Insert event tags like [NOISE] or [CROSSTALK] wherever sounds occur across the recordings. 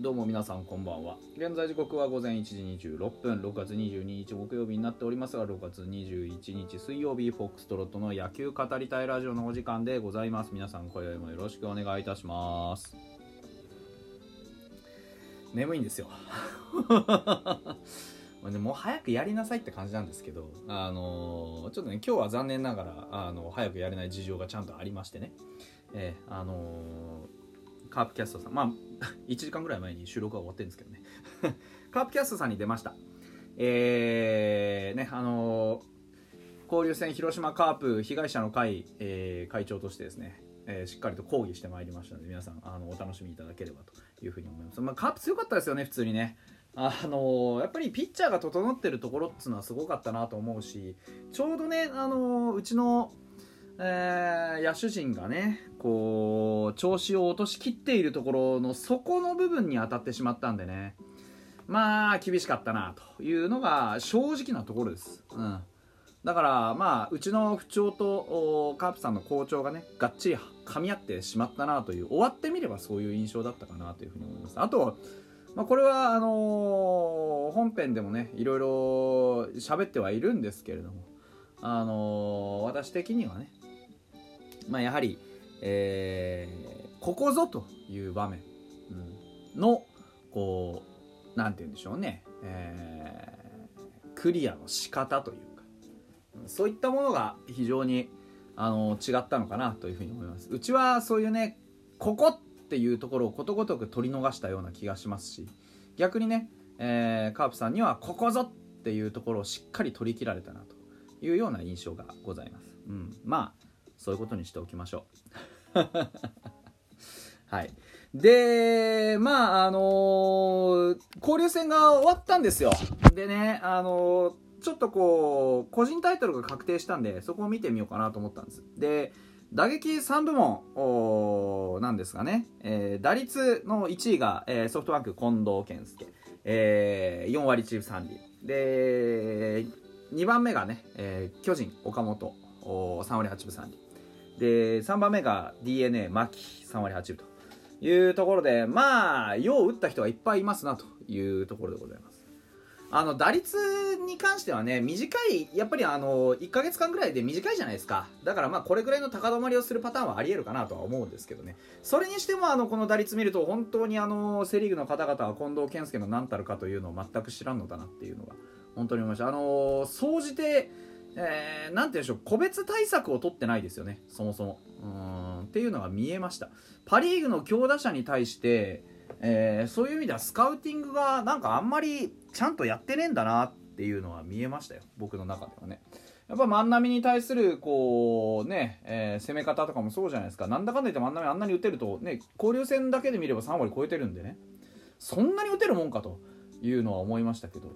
どうも皆さんこんばんは。現在時刻は午前1時26分。6月22日木曜日になっておりますが6月21日水曜日フォックストロットの野球語りたいラジオのお時間でございます。皆さん今宵もよろしくお願いいたします。眠いんですよ。[LAUGHS] もう早くやりなさいって感じなんですけど、あの、ちょっとね今日は残念ながら、あの早くやれない事情がちゃんとありましてね、えー、あのーカープキャストさん。まあ [LAUGHS] 1時間ぐらい前に収録が終わってるんですけどね。[LAUGHS] カープキャストさんに出ました。えー、ねあのー、交流戦広島カープ被害者の会、えー、会長としてですね、えー、しっかりと抗議してまいりましたので皆さんあのお楽しみいただければというふうに思います、まあ、カープ強かったですよね普通にね。あの、やっぱりピッチャーが整ってるところっつうのはすごかったなと思うしちょうどね、あの、うちのえー、野手陣がねこう調子を落としきっているところの底の部分に当たってしまったんでね。まあ厳しかったなというのが正直なところです、うん、だからまあうちの不調とカープさんの好調がねがっちり噛み合ってしまったなという終わってみればそういう印象だったかなというふうに思います。あとまあ、これはあのー、本編でもねいろいろ喋ってはいるんですけれどもあのー、私的にはねまあ、やはり、えー、ここぞという場面、うん、のこうなんて言うんでしょうね、えー、クリアの仕方というかそういったものが非常にあの違ったのかなというふうに思います。うちはそういうねここっていうところをことごとく取り逃したような気がしますし逆にね、えー、カープさんにはここぞっていうところをしっかり取り切られたなというような印象がございます、うん、まあそういうことにしておきましょう。[LAUGHS] はい。でまああのー、交流戦が終わったんですよ。でねあのー、ちょっとこう個人タイトルが確定したんでそこを見てみようかなと思ったんです。で打撃3部門なんですがね、えー、打率の1位が、えー、ソフトバンク近藤健介、えー、4割チーム3厘。で2番目がね、えー、巨人岡本3割8分3厘。で3番目が d n a 牧3割8分と。いうところでまあよう打った人がいっぱいいますなというところでございます。あの打率に関してはね短いやっぱりあの1か月間ぐらいで短いじゃないですか。だからまあこれぐらいの高止まりをするパターンはありえるかなとは思うんですけどね。それにしてもあのこの打率見ると本当にあのセ・リーグの方々は近藤健介の何たるかというのを全く知らんのだなっていうのが本当に思いました。あの総じてえー、なんて言うんでしょう、個別対策を取ってないですよね、そもそも。うんっていうのが見えました。パ・リーグの強打者に対して、えー、そういう意味ではスカウティングがなんかあんまりちゃんとやってねえんだなっていうのは見えましたよ、僕の中ではね。やっぱ万波に対するこうね、えー、攻め方とかもそうじゃないですか。なんだかんだ言って万波あんなに打てるとね、交流戦だけで見れば3割超えてるんでね、そんなに打てるもんかというのは思いましたけど、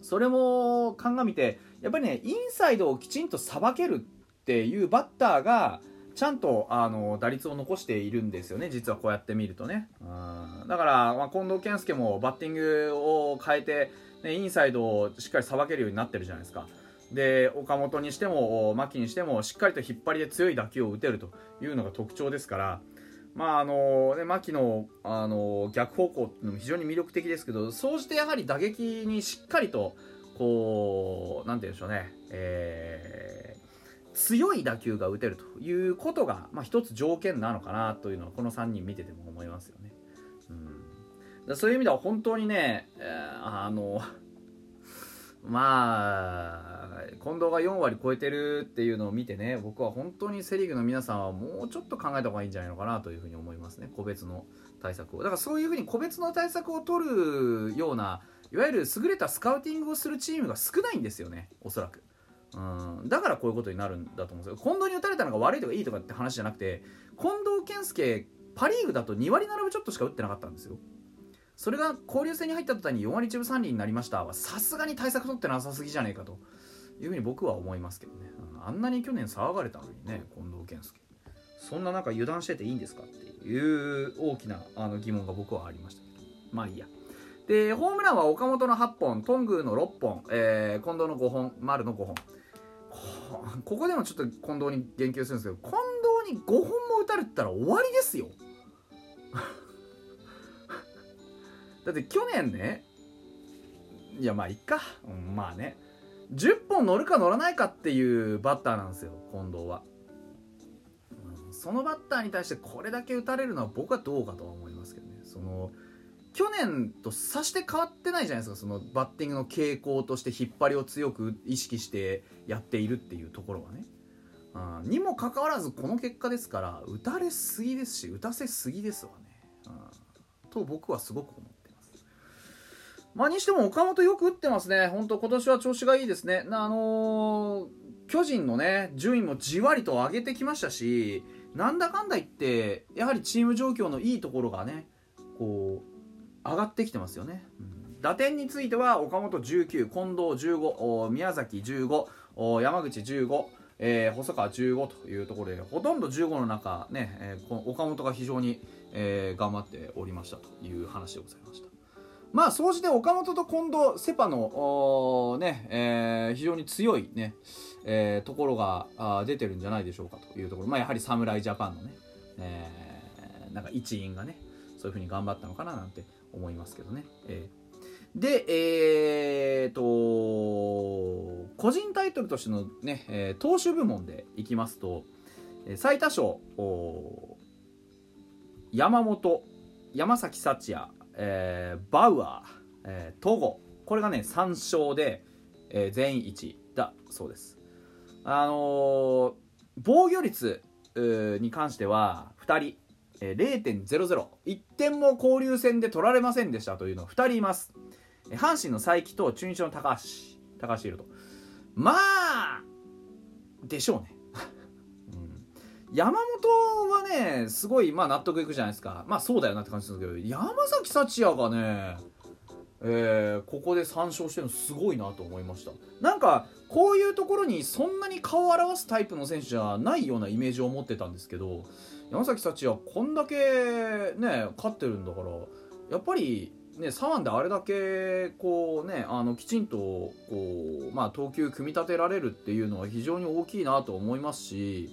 それも鑑みてやっぱりねインサイドをきちんとさばけるっていうバッターがちゃんとあの打率を残しているんですよね。実はこうやって見るとね。うん。だから、まあ、近藤健介もバッティングを変えて、ね、インサイドをしっかりさばけるようになってるじゃないですか。で岡本にしても牧にしてもしっかりと引っ張りで強い打球を打てるというのが特徴ですから。まああのね、牧の、あの逆方向っていうのも非常に魅力的ですけど総じてやはり打撃にしっかりとこうなんて言うんでしょうね、えー、強い打球が打てるということが、まあ、一つ条件なのかなというのはこの3人見てても思いますよね。うん、そういう意味では本当にね、えー、あの [LAUGHS] まあ近藤が4割超えてるっていうのを見てね僕は本当にセ・リーグの皆さんはもうちょっと考えた方がいいんじゃないのかなというふうに思いますね。個別の対策を。だからそういうふうに個別の対策を取るようないわゆる優れたスカウティングをするチームが少ないんですよねおそらく。うん。だからこういうことになるんだと思うんですよ。近藤に打たれたのが悪いとかいいとかって話じゃなくて近藤健介パ・リーグだと2割7分ちょっとしか打ってなかったんですよ。それが交流戦に入った途端に4割1分3厘になりましたはさすがに対策取ってなさすぎじゃねえかと。いうふうに僕は思いますけどね、あんなに去年騒がれたのにね近藤健介。そんな中油断してていいんですかっていう大きなあの疑問が僕はありましたまあいいやでホームランは岡本の8本頓宮の6本、えー、近藤の5本丸の5本。ここでもちょっと近藤に言及するんですけど近藤に5本も打たれたら終わりですよ。[LAUGHS] だって去年ねいやまあいっか、うん、まあね。10本乗るか乗らないかっていうバッターなんですよ近藤は、そのバッターに対してこれだけ打たれるのは僕はどうかとは思いますけどね。その去年とさして変わってないじゃないですかそのバッティングの傾向として引っ張りを強く意識してやっているっていうところはね、うん、にもかかわらずこの結果ですから打たれすぎですし打たせすぎですわね、うん、と僕はすごく思ってます。まあにしても岡本よく打ってますね。本当今年は調子がいいですね。あのー、巨人のね順位もじわりと上げてきましたしなんだかんだ言ってやはりチーム状況のいいところがねこう上がってきてますよね、うん、打点については岡本19近藤15宮崎15山口15えー、細川15というところでほとんど15の中、ねえー、この岡本が非常に、えー、頑張っておりましたという話でございました。まあ総じて岡本と近藤セパの、ねえー、非常に強いね、えー、ところがあ出てるんじゃないでしょうかというところ、まあ、やはり侍ジャパンのね、えー、なんか一員がねそういうふうに頑張ったのかななんて思いますけどね。えー、で、えーと、個人タイトルとしてのね、えー、投手部門でいきますと、最多勝、山本、山崎幸也、えー、バウアー、えー、戸郷、これがね、3勝で、えー、全員1位だそうです。あのー、防御率に関しては2人、0.00、1点も交流戦で取られませんでしたというの2人います。阪神の佐伯と中日の高橋、高橋いると。まあ、でしょうね。[LAUGHS] 山本はね、すごい、まあ納得いくじゃないですか。まあそうだよなって感じするけど、山崎幸也がね、えー、ここで3勝してるのすごいなと思いました。なんかこういうところにそんなに顔を表すタイプの選手じゃないようなイメージを持ってたんですけど山崎幸也こんだけね勝ってるんだからやっぱりね左腕であれだけこうねあのきちんとこうまあ投球組み立てられるっていうのは非常に大きいなと思いますし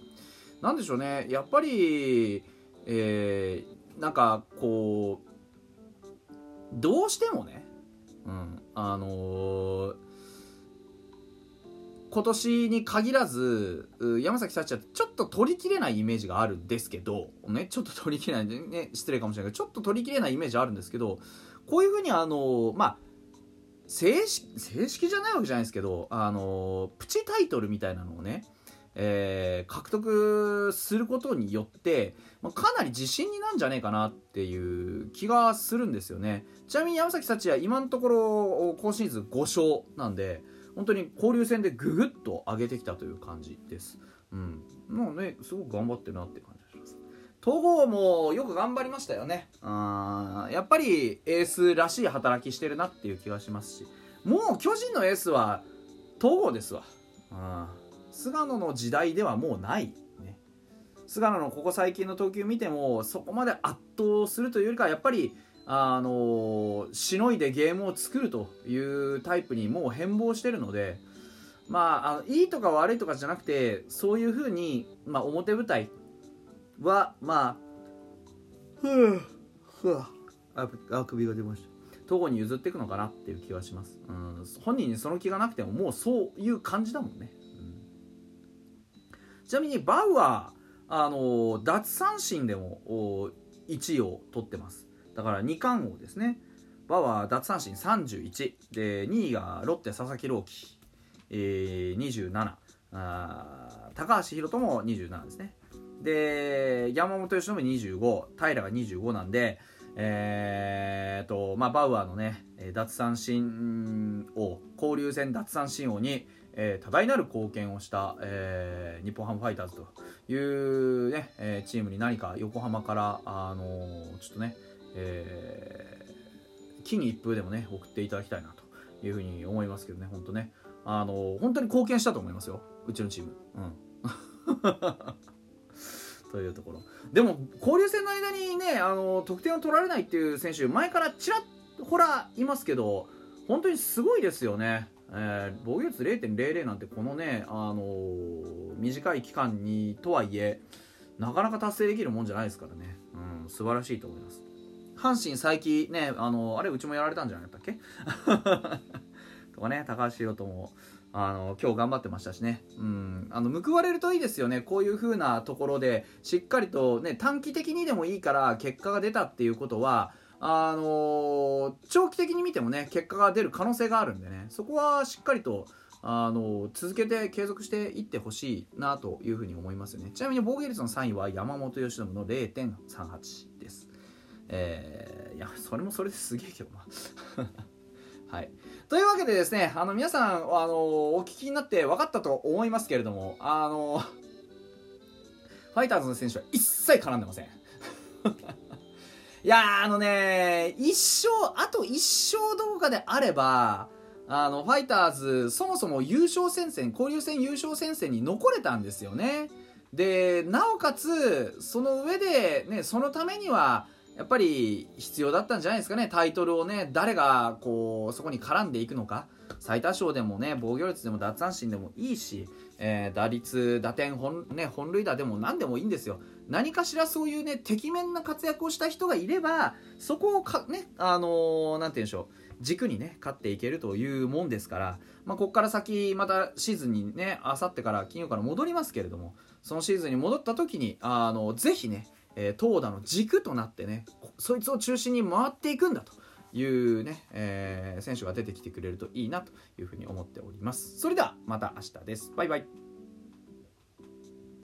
なんでしょうねやっぱりえー、なんかこうどうしてもねうん。あのー今年に限らず山崎幸也ちょっと取りきれないイメージがあるんですけど、ね、ちょっと取りきれない、ね、失礼かもしれないけどちょっと取りきれないイメージあるんですけどこういうふうにあのまあ正式正式じゃないわけじゃないですけどあのプチタイトルみたいなのをねえー、獲得することによって、まあ、かなり自信になんじゃねえかなっていう気がするんですよねちなみに山崎幸也今のところ今シーズン5勝なんで本当に交流戦でぐぐっと上げてきたという感じです。うん。もうね、すごく頑張ってるなって感じがします。戸郷もよく頑張りましたよね。あやっぱりエースらしい働きしてるなっていう気がしますし、もう巨人のエースは戸郷ですわうん。菅野の時代ではもうない。ね、菅野のここ最近の投球見てもそこまで圧倒するというよりかはやっぱりあのしのいでゲームを作るというタイプにもう変貌してるので、まあ、あのいいとか悪いとかじゃなくてそういうふうに、まあ、表舞台はまあふぅふぅああくびが出ました。東郷に譲っていくのかなっていう気はします、うん、本人にその気がなくてももうそういう感じだもんね、ちなみにバウはあの奪三振でも1位を取ってます。だから2冠王ですね。バは奪三振31で2位がロッテ佐々木朗希、えー、27あ高橋宏斗も27ですね。で山本由伸25平が25なんでえーとまあ、バウアーのね奪三振王交流戦奪三振王に、えー、多大なる貢献をした、えー、日本ハムファイターズというね、えー、チームに何か横浜から、あのー、ちょっとねえー、金一封でもね送っていただきたいなというふうに思いますけどね本当ね。あの本当に貢献したと思いますようちのチーム。うん。[LAUGHS] というところ。でも交流戦の間にねあの得点を取られないっていう選手前からちらっほらいますけど本当にすごいですよね、えー、防御率0.00なんてこのね、あのー、短い期間にとはいえなかなか達成できるもんじゃないですからね、うん、素晴らしいと思います。阪神佐伯ねあのあれうちもやられたんじゃなかったっけ？[LAUGHS] とかね高橋宏斗もあの今日頑張ってましたしね、うん、あの報われるといいですよね。こういう風なところでしっかりと、ね、短期的にでもいいから結果が出たっていうことはあの、長期的に見てもね結果が出る可能性があるんでねそこはしっかりとあの続けて継続していってほしいなというふうに思いますねちなみに防御率の3位は山本由伸の0.38ですえー、いやそれもそれですげえけどな [LAUGHS] はい。というわけでですね、あの、皆さん、あの、お聞きになって分かったと思いますけれども、あの、ファイターズの選手は一切絡んでません。いやあのね、一生、あと一生動画であれば、あの、ファイターズ、そもそも優勝戦線、交流戦優勝戦線に残れたんですよね。で、なおかつ、その上で、ね、そのためには、やっぱり必要だったんじゃないですかね。タイトルをね誰がこうそこに絡んでいくのか。最多勝でもね防御率でも奪三振でもいいし、えー、打率打点本,、ね、本塁打でも何でもいいんですよ。何かしらそういうねてきめんな活躍をした人がいればそこをかねあのー、なんて言うんでしょう。軸にね勝っていけるというもんですから、まあ、ここから先またシーズンにねあさってから金曜から戻りますけれどもそのシーズンに戻った時にあのぜひねえー、投打の軸となってねそいつを中心に回っていくんだというね、えー、選手が出てきてくれるといいなというふうに思っております。それではまた明日です。バイバイ。